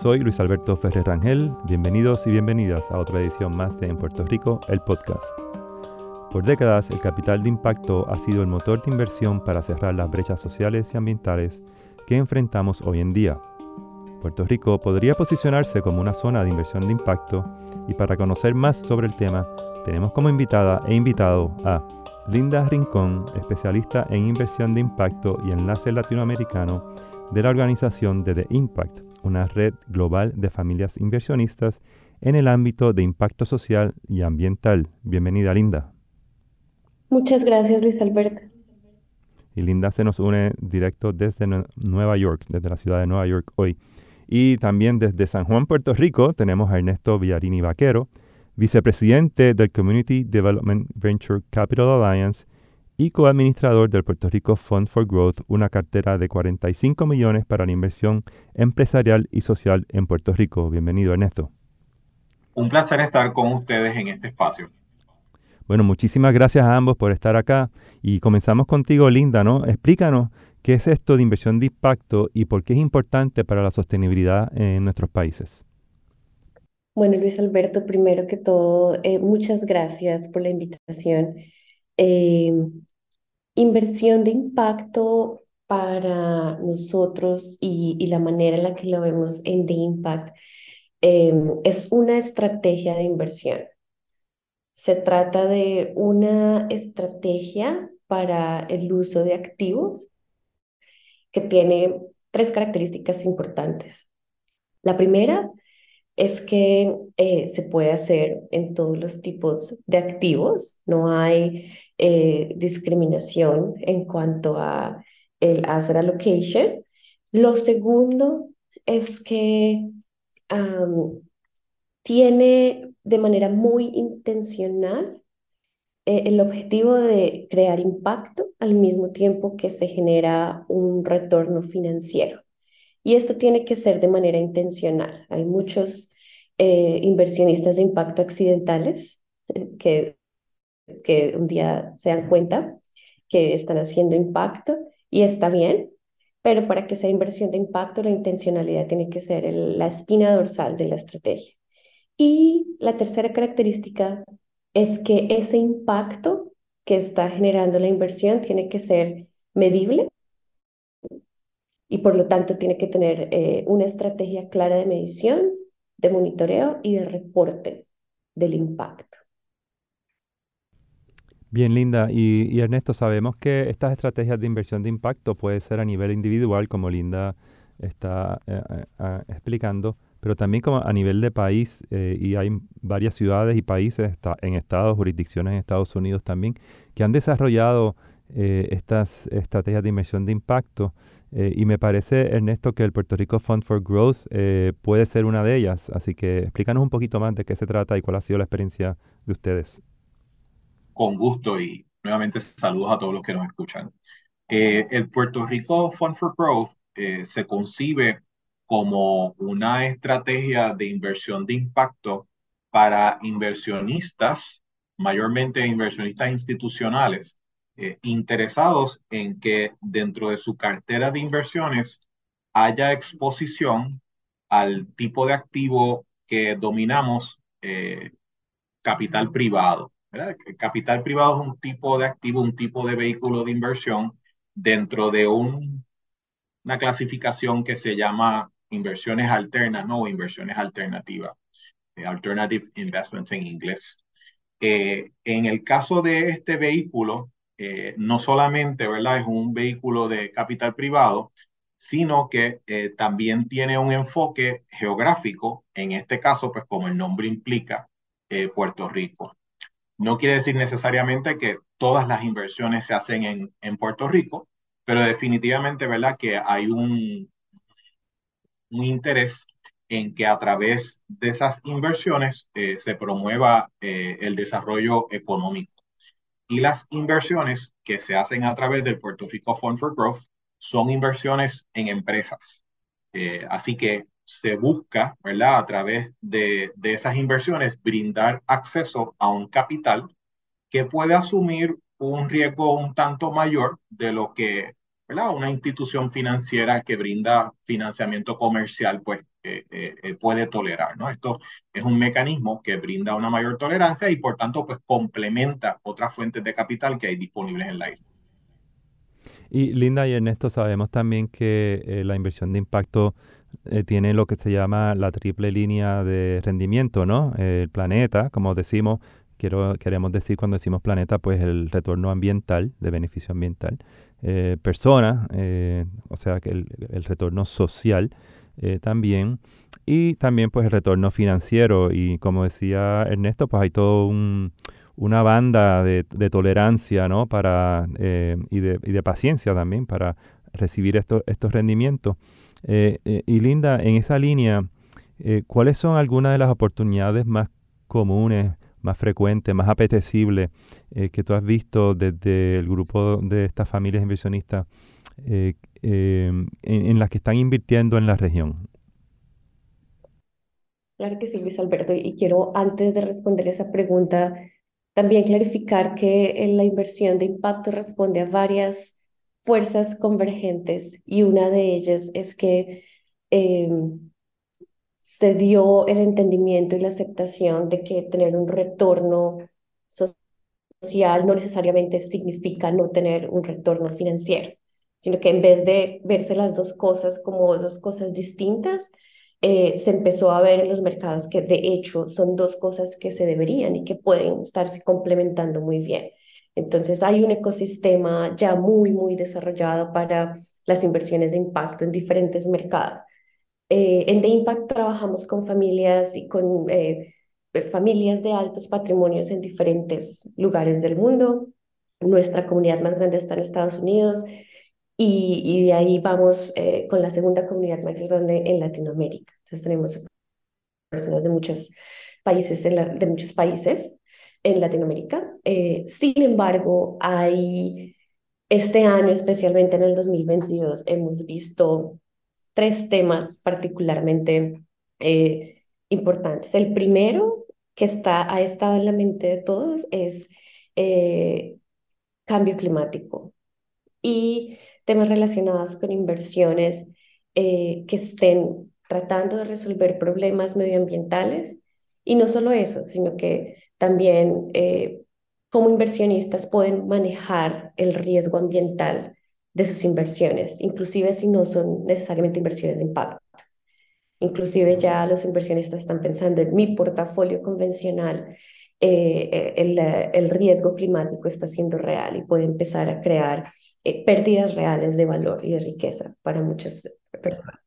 Soy Luis Alberto Ferrer Rangel, bienvenidos y bienvenidas a otra edición más de En Puerto Rico, el podcast. Por décadas, el capital de impacto ha sido el motor de inversión para cerrar las brechas sociales y ambientales que enfrentamos hoy en día. Puerto Rico podría posicionarse como una zona de inversión de impacto y para conocer más sobre el tema, tenemos como invitada e invitado a Linda Rincón, especialista en inversión de impacto y enlace latinoamericano de la organización de The Impact, una red global de familias inversionistas en el ámbito de impacto social y ambiental. Bienvenida, Linda. Muchas gracias, Luis Alberto. Y Linda se nos une directo desde Nueva York, desde la ciudad de Nueva York hoy. Y también desde San Juan, Puerto Rico, tenemos a Ernesto Villarini Vaquero, vicepresidente del Community Development Venture Capital Alliance y coadministrador del Puerto Rico Fund for Growth, una cartera de 45 millones para la inversión empresarial y social en Puerto Rico. Bienvenido, Ernesto. Un placer estar con ustedes en este espacio. Bueno, muchísimas gracias a ambos por estar acá y comenzamos contigo, Linda, ¿no? Explícanos qué es esto de inversión de impacto y por qué es importante para la sostenibilidad en nuestros países. Bueno, Luis Alberto, primero que todo, eh, muchas gracias por la invitación. Eh, inversión de impacto para nosotros y, la manera en la que lo vemos en The Impact eh, es una estrategia de inversión. Se trata de una estrategia para el uso de activos que tiene tres características importantes. La primera es que eh, se puede hacer en todos los tipos de activos, no hay eh, discriminación en cuanto a el asset allocation. Lo segundo es que tiene de manera muy intencional eh, el objetivo de crear impacto al mismo tiempo que se genera un retorno financiero. Y esto tiene que ser de manera intencional. Hay muchos eh, inversionistas de impacto accidentales que, que un día se dan cuenta que están haciendo impacto y está bien, pero para que sea inversión de impacto, la intencionalidad tiene que ser la espina dorsal de la estrategia. Y la tercera característica es que ese impacto que está generando la inversión tiene que ser medible y por lo tanto tiene que tener eh, una estrategia clara de medición, de monitoreo y de reporte del impacto. Bien, Linda. Y, Ernesto, sabemos que estas estrategias de inversión de impacto puede ser a nivel individual, como Linda está eh, eh, explicando, pero también como a nivel de país, y hay varias ciudades y países en estados, jurisdicciones en Estados Unidos también, que han desarrollado estas estrategias de inversión de impacto. Eh, y me parece, Ernesto, que el Puerto Rico Fund for Growth eh, puede ser una de ellas. Así que explícanos un poquito más de qué se trata y cuál ha sido la experiencia de ustedes. Con gusto y nuevamente saludos a todos los que nos escuchan. Eh, el Puerto Rico Fund for Growth se concibe como una estrategia de inversión de impacto para inversionistas, mayormente inversionistas institucionales, eh, interesados en que dentro de su cartera de inversiones haya exposición al tipo de activo que dominamos, eh, capital privado. capital privado es un tipo de activo, un tipo de vehículo de inversión dentro de un, una clasificación que se llama inversiones alternas, no inversiones alternativas, eh, alternative investments en inglés. en el caso de este vehículo, eh, no solamente ¿verdad? es un vehículo de capital privado, sino que eh, también tiene un enfoque geográfico, en este caso, pues como el nombre implica, eh, Puerto Rico. No quiere decir necesariamente que todas las inversiones se hacen en, en Puerto Rico, pero definitivamente, ¿verdad? Que hay un, un interés en que a través de esas inversiones se promueva el desarrollo económico y las inversiones que se hacen a través del Puerto Rico Fund for Growth son inversiones en empresas. Eh, así que se busca, ¿verdad? A través de, de esas inversiones, brindar acceso a un capital que puede asumir un riesgo un tanto mayor de lo que una institución financiera que brinda financiamiento comercial, pues eh, eh, puede tolerar. ¿no? Esto es un mecanismo que brinda una mayor tolerancia y por tanto pues complementa otras fuentes de capital que hay disponibles en la isla. Y Linda y Ernesto, sabemos también que la inversión de impacto tiene lo que se llama la triple línea de rendimiento, ¿no? el planeta, como decimos, quiero, queremos decir cuando decimos planeta, pues el retorno ambiental, de beneficio ambiental, eh, persona, eh, o sea que el, retorno social eh, también, y también pues el retorno financiero, y como decía Ernesto, pues hay todo un, una banda de, de tolerancia, ¿no? Para, eh, y, de, y de paciencia también para recibir estos, estos rendimientos. Y Linda, en esa línea, ¿cuáles son algunas de las oportunidades más comunes más frecuente, más apetecible eh, que tú has visto desde el grupo de estas familias inversionistas eh, eh, en, las que están invirtiendo en la región? Claro que sí, Luis Alberto. Y quiero, antes de responder esa pregunta, también clarificar que en la inversión de impacto responde a varias fuerzas convergentes y una de ellas es que se dio el entendimiento y la aceptación de que tener un retorno social no necesariamente significa no tener un retorno financiero, sino que en vez de verse las dos cosas como dos cosas distintas, eh, se empezó a ver en los mercados que de hecho son dos cosas que se deberían y que pueden estarse complementando muy bien. Entonces hay un ecosistema ya muy, muy desarrollado para las inversiones de impacto en diferentes mercados. Eh, en The Impact trabajamos con familias y con eh, familias de altos patrimonios en diferentes lugares del mundo. Nuestra comunidad más grande está en Estados Unidos y, y de ahí vamos eh, con la segunda comunidad más grande en Latinoamérica. Entonces tenemos personas de muchos países, en de muchos países en Latinoamérica. sin embargo, hay este año, especialmente en el 2022, hemos visto tres temas particularmente eh, importantes. El primero, que está, ha estado en la mente de todos, es eh, cambio climático y temas relacionados con inversiones eh, que estén tratando de resolver problemas medioambientales. Y no solo eso, sino que también como inversionistas pueden manejar el riesgo ambiental de sus inversiones, inclusive si no son necesariamente inversiones de impacto. Inclusive ya los inversionistas están pensando en mi portafolio convencional, eh, eh, el, el, riesgo climático está siendo real y puede empezar a crear eh, pérdidas reales de valor y de riqueza para muchas personas.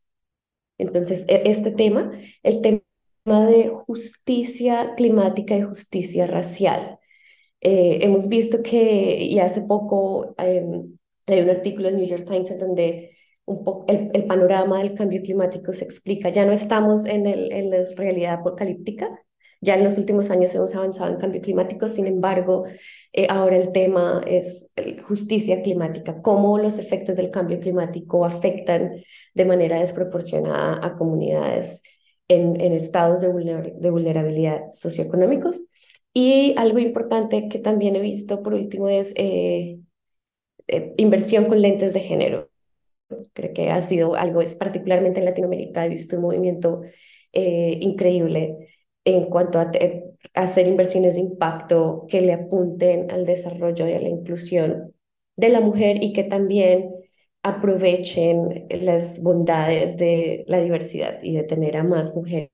Entonces, e, este tema, el tema de justicia climática y justicia racial, hemos visto que, y hace poco em, hay un artículo en New York Times en donde un poco el, panorama del cambio climático se explica. Ya no estamos en, el, en la realidad apocalíptica, ya en los últimos años hemos avanzado en cambio climático, sin embargo, eh, ahora el tema es justicia climática, cómo los efectos del cambio climático afectan de manera desproporcionada a comunidades en, en estados de, de vulnerabilidad socioeconómicos. Y algo importante que también he visto por último es eh, eh, inversión con lentes de género. Creo que ha sido algo, es particularmente en Latinoamérica, he visto un movimiento eh, increíble en cuanto a hacer inversiones de impacto que le apunten al desarrollo y a la inclusión de la mujer y que también aprovechen las bondades de la diversidad y de tener a más mujeres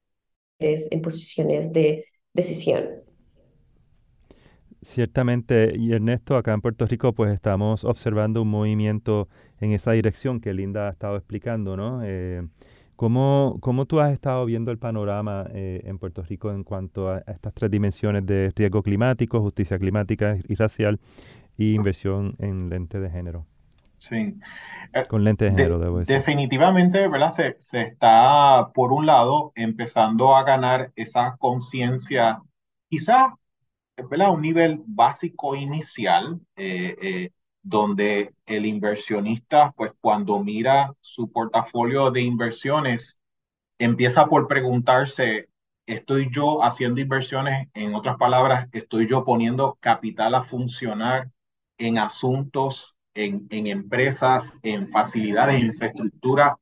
en posiciones de decisión. Ciertamente, y Ernesto, acá en Puerto Rico, pues estamos observando un movimiento en esa dirección que Linda ha estado explicando, ¿no? Eh, ¿cómo, ¿cómo, tú has estado viendo el panorama eh, en Puerto Rico en cuanto a, estas tres dimensiones de riesgo climático, justicia climática y racial y inversión en lente de género? Sí. Eh, Con lente de género, debo decir. Definitivamente, ¿verdad? Se, se está, por un lado, empezando a ganar esa conciencia, quizás ¿verdad? un nivel básico inicial, eh, eh, donde el inversionista, pues cuando mira su portafolio de inversiones, empieza por preguntarse, ¿estoy yo haciendo inversiones? En otras palabras, ¿estoy yo poniendo capital a funcionar en asuntos en, en empresas, en facilidades, en infraestructura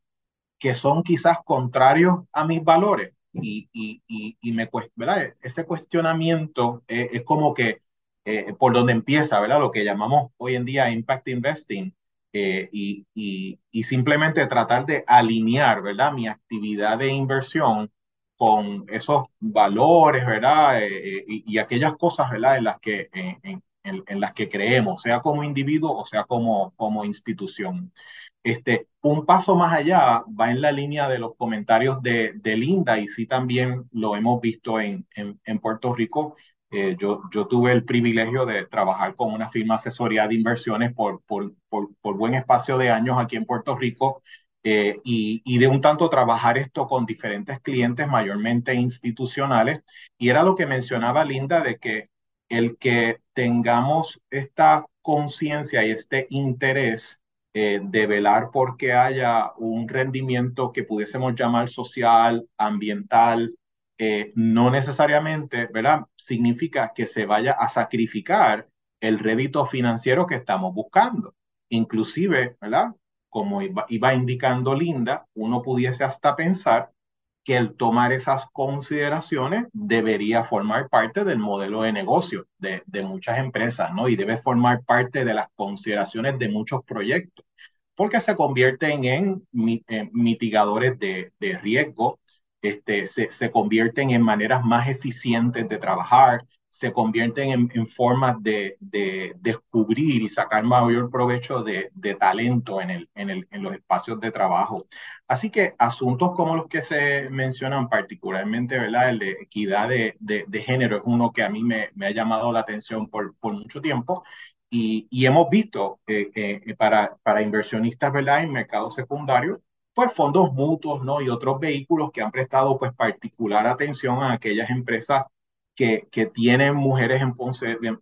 que son quizás contrarios a mis valores. Y, y, y, y me, ¿verdad? ese cuestionamiento es como que eh, por donde empieza, ¿verdad? Lo que llamamos hoy en día impact investing. Eh, y, simplemente tratar de alinear, ¿verdad? Mi actividad de inversión con esos valores, ¿verdad? Eh, y, y, aquellas cosas, ¿verdad? En las que, en, en, las que creemos, sea como individuo o sea como, como institución. Este, un paso más allá va en la línea de los comentarios de, de Linda y sí también lo hemos visto en, en, Puerto Rico. Eh, yo, yo tuve el privilegio de trabajar con una firma asesoría de inversiones por, por, por, por buen espacio de años aquí en Puerto Rico eh, y, y, de un tanto trabajar esto con diferentes clientes, mayormente institucionales. Y era lo que mencionaba Linda de que el que tengamos esta conciencia y este interés eh, de velar porque haya un rendimiento que pudiésemos llamar social, ambiental, eh, no necesariamente, ¿verdad? Significa que se vaya a sacrificar el rédito financiero que estamos buscando. Inclusive, ¿verdad? Como iba, iba indicando Linda, uno pudiese hasta pensar que el tomar esas consideraciones debería formar parte del modelo de negocio de, de, muchas empresas, ¿no? Y debe formar parte de las consideraciones de muchos proyectos, porque se convierten en, mitigadores de, de riesgo, este, se, se, convierten en maneras más eficientes de trabajar, se convierten en, en formas de, de, descubrir y sacar mayor provecho de, de talento en, el, en, el, en los espacios de trabajo. Así que asuntos como los que se mencionan particularmente, ¿verdad? El de equidad de, de, género es uno que a mí me, me ha llamado la atención por, por mucho tiempo y, y hemos visto eh, eh, para, para inversionistas, ¿verdad? En mercados secundarios, pues fondos mutuos, ¿no? Y otros vehículos que han prestado pues particular atención a aquellas empresas que, que tienen mujeres en,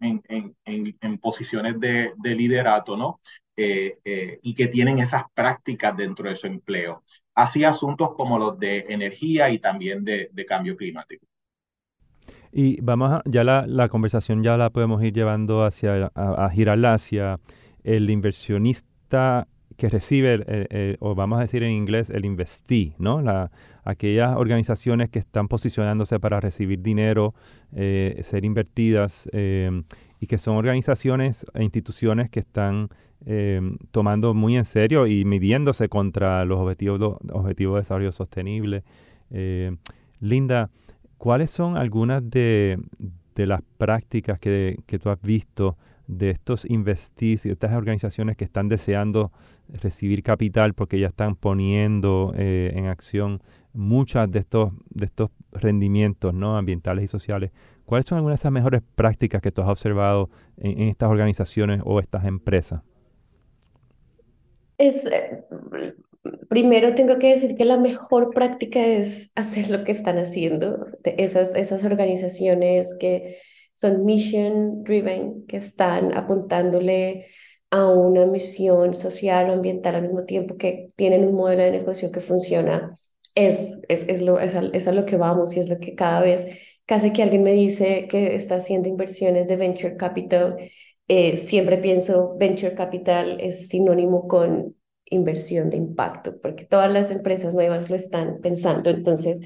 en, en, en, en posiciones de, de, liderato, ¿no? Eh, eh, y que tienen esas prácticas dentro de su empleo. Así asuntos como los de energía y también de, de cambio climático. Y vamos a, ya la, la, conversación ya la podemos ir llevando hacia, a, a girarla hacia el inversionista que recibe, el, o vamos a decir en inglés, el investee, ¿no? La, aquellas organizaciones que están posicionándose para recibir dinero, eh, ser invertidas, eh, y que son organizaciones e instituciones que están eh, tomando muy en serio y midiéndose contra los objetivos, de desarrollo sostenible. Linda, ¿cuáles son algunas de, de las prácticas que, que tú has visto? De estos investees y de estas organizaciones que están deseando recibir capital porque ya están poniendo eh, en acción muchas de estos, de estos rendimientos ¿no? ambientales y sociales. ¿Cuáles son algunas de esas mejores prácticas que tú has observado en, en estas organizaciones o estas empresas? Es, eh, primero tengo que decir que la mejor práctica es hacer lo que están haciendo. Esas, esas organizaciones que son mission driven, que están apuntándole a una misión social o ambiental al mismo tiempo que tienen un modelo de negocio que funciona. Es, es, es, lo, es, a, es lo que vamos y es lo que cada vez, casi que alguien me dice que está haciendo inversiones de venture capital, eh, siempre pienso venture capital es sinónimo con inversión de impacto, porque todas las empresas nuevas lo están pensando. Entonces,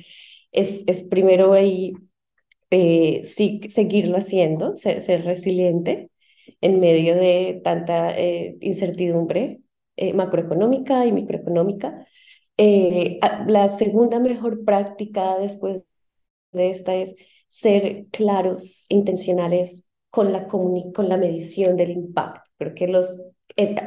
es, es primero ahí eh, sí, seguirlo haciendo, ser, ser, resiliente en medio de tanta eh, incertidumbre eh, macroeconómica y microeconómica. Eh, la segunda mejor práctica después de esta es ser claros, intencionales con la, con la medición del impacto. Creo que los,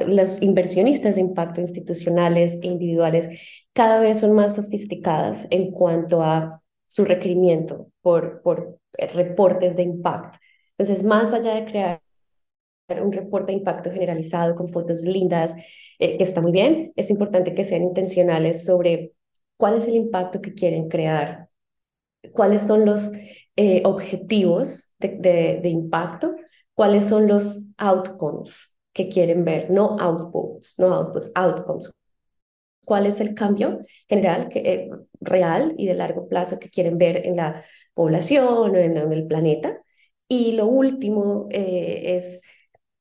los inversionistas de impacto institucionales e individuales cada vez son más sofisticadas en cuanto a su requerimiento por, por reportes de impacto. Entonces, más allá de crear un reporte de impacto generalizado con fotos lindas, eh, que está muy bien, es importante que sean intencionales sobre cuál es el impacto que quieren crear, cuáles son los eh, objetivos de, impacto, cuáles son los outcomes que quieren ver, no outputs, no outputs, outcomes, cuál es el cambio general, que, eh, real y de largo plazo que quieren ver en la población o en, en el planeta. Y lo último eh, es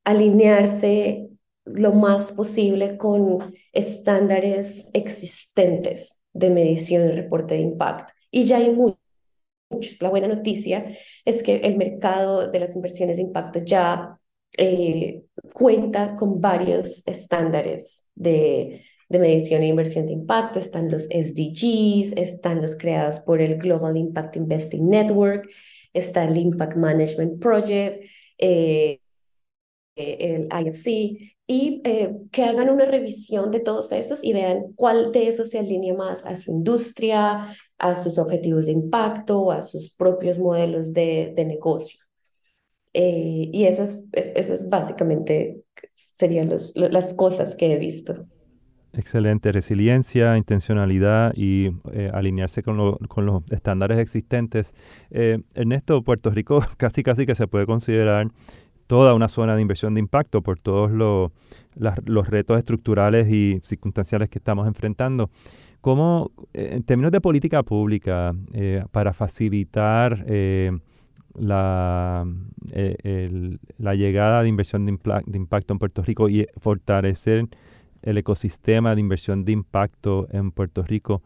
alinearse lo más posible con estándares existentes de medición y reporte de impacto. Y ya hay muchos. La buena noticia es que el mercado de las inversiones de impacto ya eh, cuenta con varios estándares de, de medición e inversión de impacto. Están los SDGs, están los creados por el Global Impact Investing Network, está el Impact Management Project, eh, el IFC, y eh, que hagan una revisión de todos esos y vean cuál de esos se alinea más a su industria, a sus objetivos de impacto, a sus propios modelos de, de negocio. Eh, y esas, esas básicamente serían los, las cosas que he visto. Excelente, resiliencia, intencionalidad y eh, alinearse con, con, los estándares existentes. Eh, Ernesto, Puerto Rico casi casi que se puede considerar toda una zona de inversión de impacto por todos los, los retos estructurales y circunstanciales que estamos enfrentando. ¿Cómo, en términos de política pública, para facilitar la, eh, la llegada de inversión de, impacto en Puerto Rico y fortalecer el ecosistema de inversión de impacto en Puerto Rico.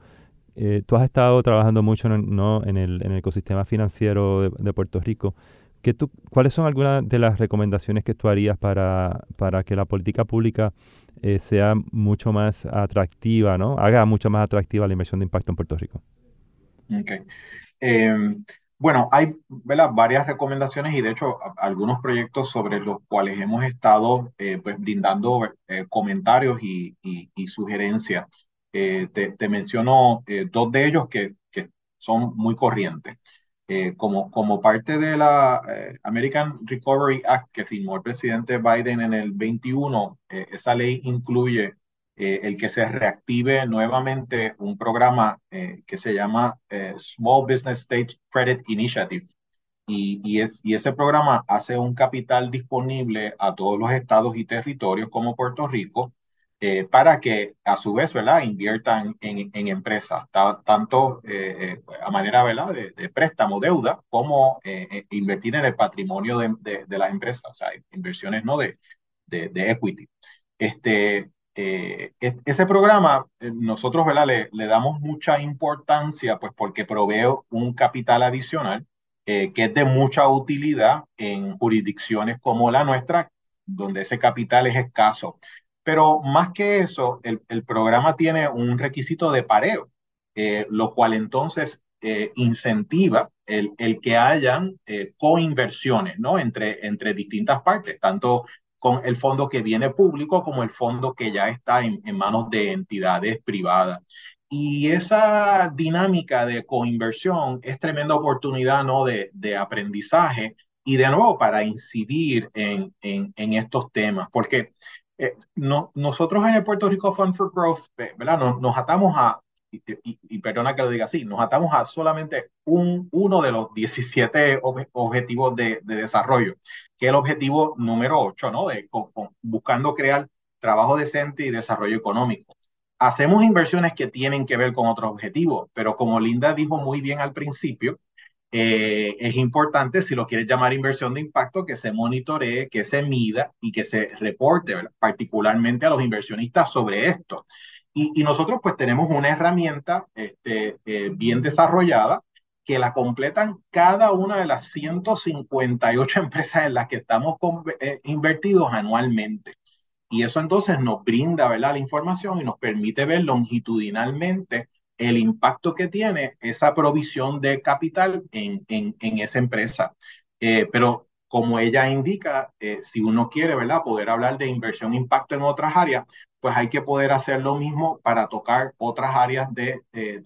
Eh, tú has estado trabajando mucho ¿no? en, el, en el ecosistema financiero de, Puerto Rico. ¿Qué tú, ¿Cuáles son algunas de las recomendaciones que tú harías para, para que la política pública eh, sea mucho más atractiva, ¿no? haga mucho más atractiva la inversión de impacto en Puerto Rico? Okay. Em, bueno, hay varias recomendaciones y de hecho algunos proyectos sobre los cuales hemos estado eh, pues, brindando eh, comentarios y, sugerencias. Eh, te, menciono dos de ellos que, que son muy corrientes. como, como parte de la American Recovery Act que firmó el presidente Biden en el 21, esa ley incluye eh, el que se reactive nuevamente un programa eh, que se llama eh, Small Business State Credit Initiative. Y, y, es, y ese programa hace un capital disponible a todos los estados y territorios como Puerto Rico para que a su vez ¿verdad? inviertan en, en empresas, tanto a manera. De, de, préstamo, deuda, como invertir en el patrimonio de, de, de, las empresas, o sea, inversiones no de, de, equity. Este, eh, ese programa, eh, nosotros Le, damos mucha importancia, pues porque provee un capital adicional eh, que es de mucha utilidad en jurisdicciones como la nuestra, donde ese capital es escaso. Pero más que eso, el, el programa tiene un requisito de pareo, lo cual entonces incentiva el, el, que hayan coinversiones ¿no? entre, entre distintas partes, tanto con el fondo que viene público como el fondo que ya está en, manos de entidades privadas. Y esa dinámica de coinversión es tremenda oportunidad ¿no? de, de aprendizaje y de nuevo para incidir en, en, estos temas, porque eh, no, nosotros en el Puerto Rico Fund for Growth, ¿verdad? Nos, nos atamos a, y, perdona que lo diga así, nos atamos a solamente un, uno de los 17 objetivos de, de, desarrollo, que es el objetivo número 8, ¿no? De, buscando crear trabajo decente y desarrollo económico. Hacemos inversiones que tienen que ver con otros objetivos, pero como Linda dijo muy bien al principio, eh, es importante, si lo quieres llamar inversión de impacto, que se monitoree, que se mida y que se reporte, particularmente a los inversionistas sobre esto. Y, nosotros pues tenemos una herramienta este, eh, bien desarrollada que la completan cada una de las 158 empresas en las que estamos eh, invertidos anualmente. Y eso entonces nos brinda ¿verdad? la información y nos permite ver longitudinalmente el impacto que tiene esa provisión de capital en, en, en esa empresa. Eh, pero como ella indica, si uno quiere ¿verdad? poder hablar de inversión impacto en otras áreas, pues hay que poder hacer lo mismo para tocar otras áreas de, de,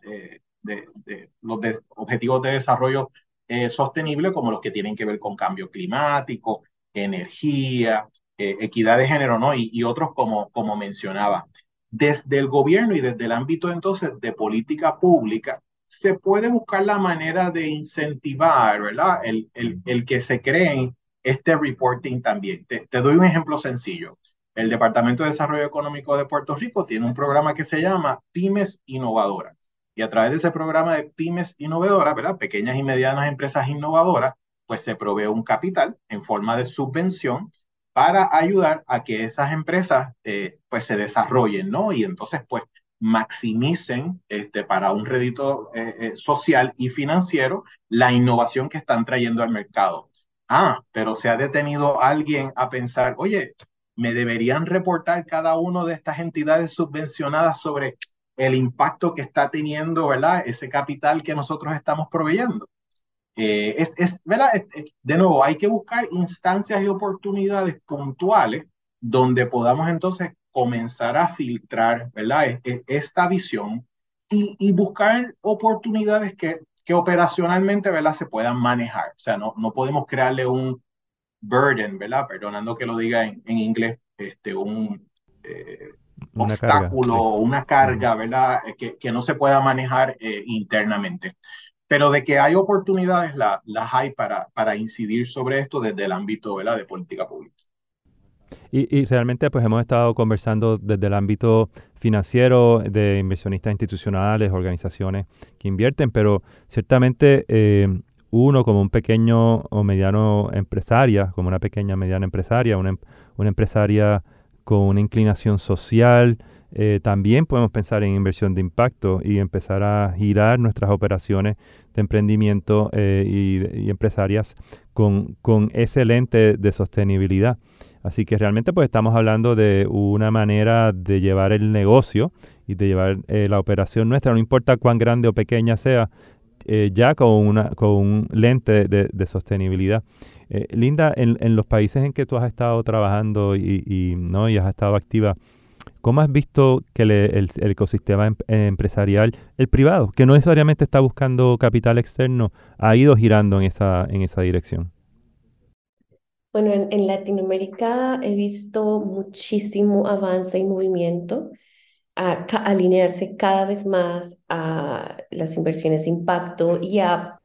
de, los objetivos de desarrollo eh, sostenible, como los que tienen que ver con cambio climático, energía, eh, equidad de género, ¿no? Y, y, otros como, como mencionaba. Desde el gobierno y desde el ámbito entonces de política pública, se puede buscar la manera de incentivar, ¿verdad? El, el, el que se creen este reporting también. Te, te doy un ejemplo sencillo. El Departamento de Desarrollo Económico de Puerto Rico tiene un programa que se llama Pymes Innovadoras. Y a través de ese programa de Pymes Innovadoras, ¿verdad? Pequeñas y medianas empresas innovadoras, pues se provee un capital en forma de subvención para ayudar a que esas empresas eh, pues se desarrollen, ¿no? Y entonces pues maximicen este, para un rédito eh, eh, social y financiero la innovación que están trayendo al mercado. Ah, pero se ha detenido alguien a pensar, oye, me deberían reportar cada una de estas entidades subvencionadas sobre el impacto que está teniendo, ¿verdad? Ese capital que nosotros estamos proveyendo. Eh, es, es, ¿verdad? De nuevo, hay que buscar instancias y oportunidades puntuales donde podamos entonces comenzar a filtrar, ¿verdad? Esta visión y, y buscar oportunidades que, que operacionalmente, ¿verdad? Se puedan manejar. O sea, no, no podemos crearle un burden, ¿verdad? Perdonando que lo diga en, en inglés, este, un eh, una obstáculo, carga, una carga, ¿verdad? Que, que, no se pueda manejar eh, internamente pero de que hay oportunidades, la, las hay para, para incidir sobre esto desde el ámbito ¿verdad? de política pública. Y, y, realmente pues hemos estado conversando desde el ámbito financiero de inversionistas institucionales, organizaciones que invierten, pero ciertamente eh, uno como un pequeño o mediano empresaria, como una pequeña mediana empresaria, una, una empresaria con una inclinación social, eh, también podemos pensar en inversión de impacto y empezar a girar nuestras operaciones de emprendimiento eh, y, empresarias con, con ese lente de sostenibilidad. Así que realmente pues estamos hablando de una manera de llevar el negocio y de llevar eh, la operación nuestra, no importa cuán grande o pequeña sea, ya con, una, con un lente de, sostenibilidad. Linda, en, en, los países en que tú has estado trabajando y, y, ¿no? y has estado activa, ¿Cómo has visto que el, ecosistema em, empresarial, el privado, que no necesariamente está buscando capital externo, ha ido girando en esa, en esa dirección? Bueno, en, Latinoamérica he visto muchísimo avance y movimiento a, alinearse cada vez más a las inversiones de impacto y a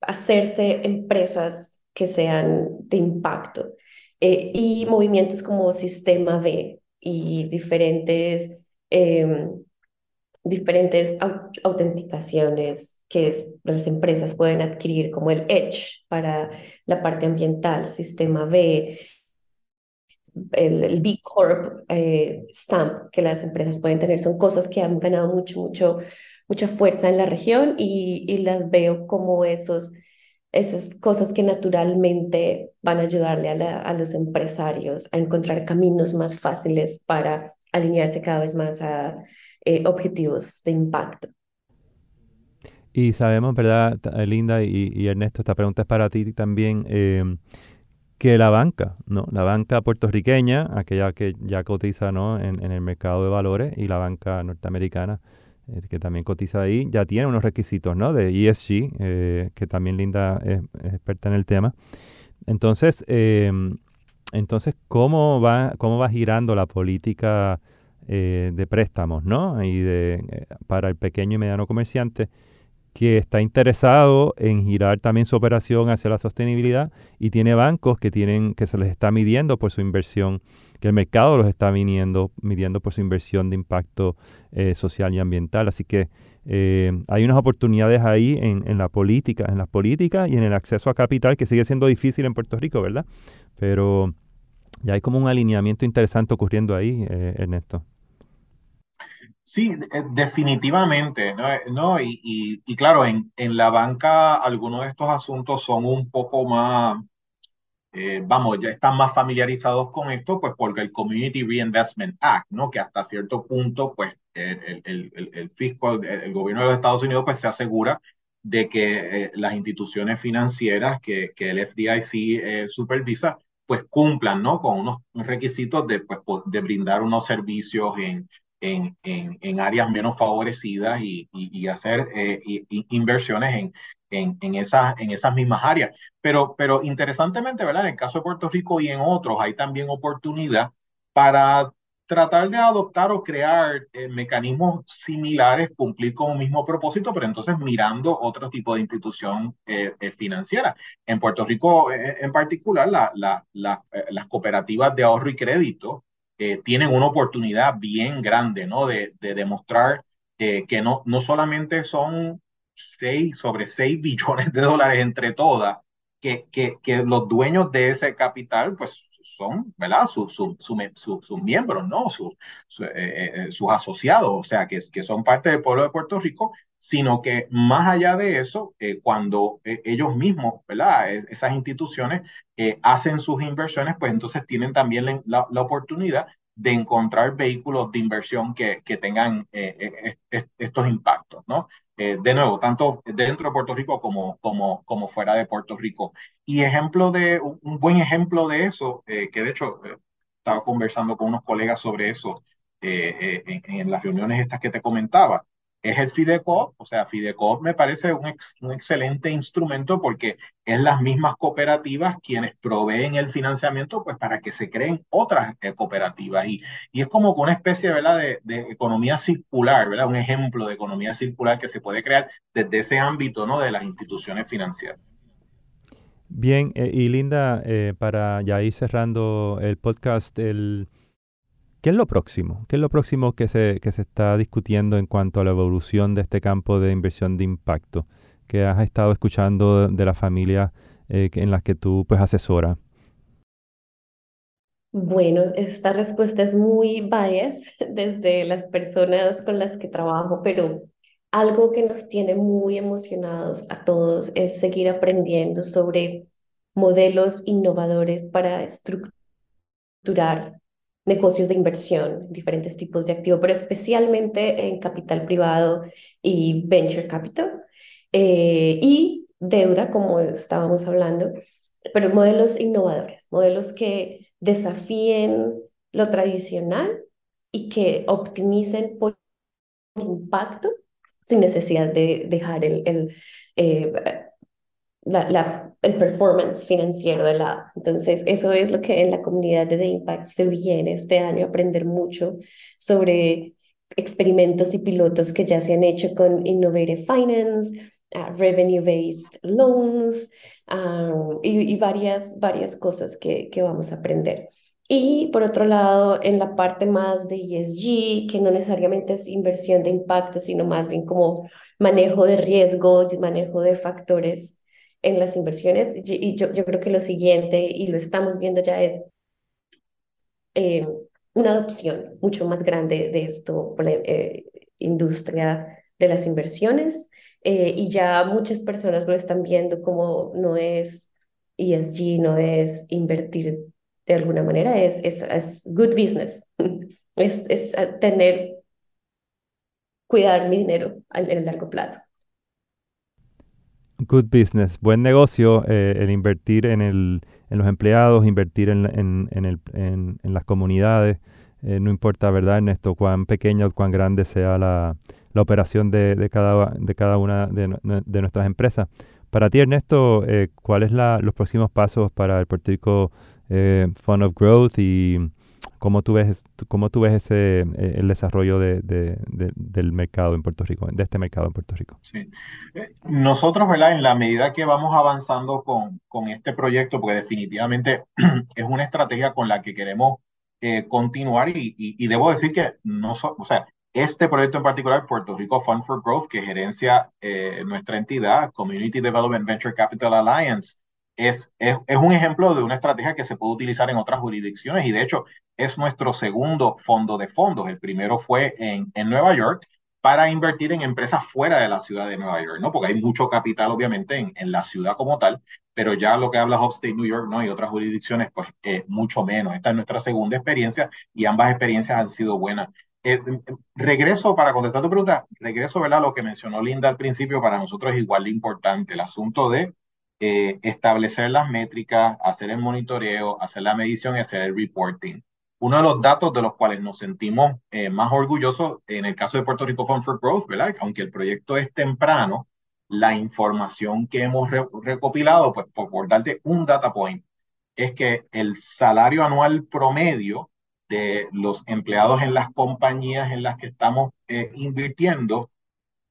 hacerse empresas que sean de impacto. Eh, y movimientos como Sistema B, y diferentes, em, diferentes autenticaciones que las empresas pueden adquirir, como el Edge para la parte ambiental, Sistema B, el, B Corp eh, Stamp que las empresas pueden tener. Son cosas que han ganado mucho, mucho, mucha fuerza en la región y, y las veo como esos esas cosas que naturalmente van a ayudarle a, los empresarios a encontrar caminos más fáciles para alinearse cada vez más a eh, objetivos de impacto. Y sabemos, ¿verdad, Linda y, Ernesto? Esta pregunta es para ti también. Eh, que la banca, ¿no? La banca puertorriqueña, aquella que ya cotiza ¿no? en, en el mercado de valores, y la banca norteamericana, eh, que también cotiza ahí, ya tiene unos requisitos ¿no? de ESG, eh, que también Linda es, experta en el tema. Entonces, em, entonces ¿cómo, va, ¿cómo va girando la política eh, de préstamos ¿no? y de, para el pequeño y mediano comerciante? Que está interesado en girar también su operación hacia la sostenibilidad y tiene bancos que tienen que se les está midiendo por su inversión, que el mercado los está midiendo, midiendo por su inversión de impacto eh, social y ambiental. Así que eh, hay unas oportunidades ahí en, en, la política, en las políticas y en el acceso a capital que sigue siendo difícil en Puerto Rico, ¿verdad? Pero ya hay como un alineamiento interesante ocurriendo ahí, eh, Ernesto. Sí, eh, definitivamente, ¿no? Y, y, claro, en, en, la banca algunos de estos asuntos son un poco más, eh, vamos, ya están más familiarizados con esto, pues porque el Community Reinvestment Act, ¿no? Que hasta cierto punto, pues el, el, el, el el, gobierno de los Estados Unidos, pues se asegura de que eh, las instituciones financieras que, que el FDIC supervisa, pues cumplan, ¿no? Con unos requisitos de, pues, de brindar unos servicios en en, en, en áreas menos favorecidas y, y, hacer eh, inversiones en, en, esas, en esas mismas áreas. Pero, pero interesantemente, ¿verdad? En el caso de Puerto Rico y en otros hay también oportunidad para tratar de adoptar o crear eh, mecanismos similares, cumplir con un mismo propósito, pero entonces mirando otro tipo de institución eh, financiera. En Puerto Rico en particular, la, la, las cooperativas de ahorro y crédito eh, tienen una oportunidad bien grande, ¿no? De, de demostrar eh, que no, no solamente son 6 sobre 6 billones de dólares entre todas, que, que, que los dueños de ese capital, pues son, ¿verdad? Sus sus miembros, ¿no? Sus, sus asociados, o sea, que, que son parte del pueblo de Puerto Rico, sino que más allá de eso, cuando ellos mismos, ¿verdad? Esas instituciones hacen sus inversiones, pues entonces tienen también la, la oportunidad de encontrar vehículos de inversión que, que tengan eh, eh, estos impactos, ¿no? Eh, de nuevo, tanto dentro de Puerto Rico como, como, como fuera de Puerto Rico. Y ejemplo de, un buen ejemplo de eso, que de hecho estaba conversando con unos colegas sobre eso en, las reuniones estas que te comentaba, es el FIDECO, o sea, FIDECO me parece un, un, excelente instrumento porque es las mismas cooperativas quienes proveen el financiamiento pues para que se creen otras eh, cooperativas y, y es como una especie ¿verdad? De, de, economía circular, ¿verdad? un ejemplo de economía circular que se puede crear desde ese ámbito ¿no? de las instituciones financieras. Bien, eh, y Linda, eh, para ya ir cerrando el podcast, el, ¿Qué es lo próximo? ¿Qué es lo próximo que se, que se está discutiendo en cuanto a la evolución de este campo de inversión de impacto que has estado escuchando de la familia eh, en las que tú pues asesoras? Bueno, esta respuesta es muy bias desde las personas con las que trabajo, pero algo que nos tiene muy emocionados a todos es seguir aprendiendo sobre modelos innovadores para estructurar negocios de inversión, diferentes tipos de activos, pero especialmente en capital privado y venture capital eh, y deuda, como estábamos hablando, pero modelos innovadores, modelos que desafíen lo tradicional y que optimicen por impacto sin necesidad de dejar el, el eh, la, el performance financiero de la. Entonces, eso es lo que en la comunidad de The Impact se viene este año, aprender mucho sobre experimentos y pilotos que ya se han hecho con Innovative Finance, uh, Revenue-Based Loans um, y, varias, varias cosas que, que vamos a aprender. Y por otro lado, en la parte más de ESG, que no necesariamente es inversión de impacto, sino más bien como manejo de riesgos y manejo de factores en las inversiones. Y yo, yo creo que lo siguiente, y lo estamos viendo ya, es eh, una adopción mucho más grande de esto por la eh, industria de las inversiones. Eh, y ya muchas personas lo están viendo como no es ESG, no es invertir de alguna manera, es, es, es good business. es, es tener, cuidar mi dinero en el largo plazo good business, buen negocio, eh, el invertir en, el, en los empleados, invertir en, en, en, el, en las comunidades, eh, no importa, ¿verdad, Ernesto, cuán pequeña o cuán grande sea la, la operación de, de, cada, de cada una de, de, nuestras empresas. Para ti, Ernesto, eh, ¿cuáles son los próximos pasos para el Puerto Rico Fund of Growth y ¿Cómo tú ves, cómo tú ves ese, eh, el desarrollo de, de, del mercado en Puerto Rico, de este mercado en Puerto Rico? Sí. Eh, nosotros, ¿verdad? En la medida que vamos avanzando con, con este proyecto, porque definitivamente es una estrategia con la que queremos eh, continuar y, y, debo decir que no, o sea, este proyecto en particular, Puerto Rico Fund for Growth, que gerencia nuestra entidad, Community Development Venture Capital Alliance, es, es, es, un ejemplo de una estrategia que se puede utilizar en otras jurisdicciones y de hecho es nuestro segundo fondo de fondos. El primero fue en, en Nueva York para invertir en empresas fuera de la ciudad de Nueva York, ¿no? Porque hay mucho capital, obviamente, en, en la ciudad como tal, pero ya lo que habla Upstate New York, ¿no? Y otras jurisdicciones, pues mucho menos. Esta es nuestra segunda experiencia y ambas experiencias han sido buenas. Eh, regreso, para contestar tu pregunta, regreso, ¿verdad? Lo que mencionó Linda al principio, para nosotros es igual de importante, el asunto de eh, establecer las métricas, hacer el monitoreo, hacer la medición y hacer el reporting. Uno de los datos de los cuales nos sentimos eh, más orgullosos en el caso de Puerto Rico Fund for Growth, ¿verdad? Aunque el proyecto es temprano, la información que hemos recopilado, pues por, darte un data point, es que el salario anual promedio de los empleados en las compañías en las que estamos eh, invirtiendo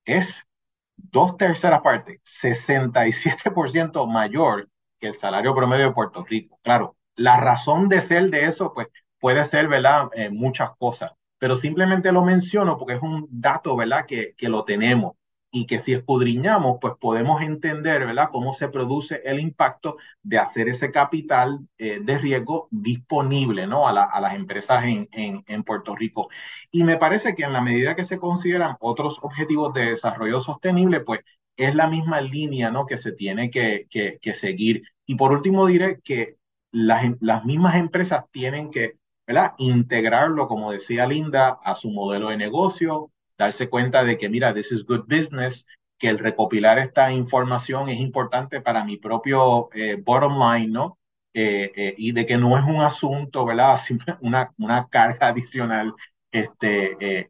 es dos terceras partes, 67% mayor que el salario promedio de Puerto Rico. Claro, la razón de ser de eso, pues puede ser, ¿verdad? Eh, muchas cosas, pero simplemente lo menciono porque es un dato, ¿verdad? Que, que lo tenemos. y que si escudriñamos, pues podemos entender, ¿verdad?, cómo se produce el impacto de hacer ese capital eh, de riesgo disponible, ¿no?, a, a las empresas en, en, en, Puerto Rico. Y me parece que en la medida que se consideran otros objetivos de desarrollo sostenible, pues es la misma línea, ¿no?, que se tiene que, que, que seguir. Y por último diré que las, las mismas empresas tienen que, ¿verdad?, integrarlo, como decía Linda, a su modelo de negocio, darse cuenta de que, mira, this is good business, que el recopilar esta información es importante para mi propio eh, bottom line, ¿no? Eh, eh, y de que no es un asunto, ¿verdad? Una, una carga adicional este,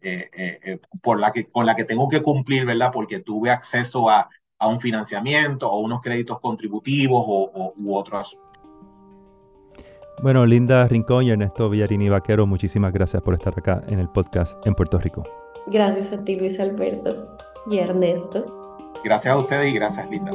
por la que, con la que tengo que cumplir, ¿verdad? Porque tuve acceso a, a un financiamiento o unos créditos contributivos o, o, u otros. Bueno, Linda Rincón y Ernesto Villarini Vaquero, muchísimas gracias por estar acá en el podcast en Puerto Rico. Gracias a ti, Luis Alberto y Ernesto. Gracias a ustedes y gracias, Linda.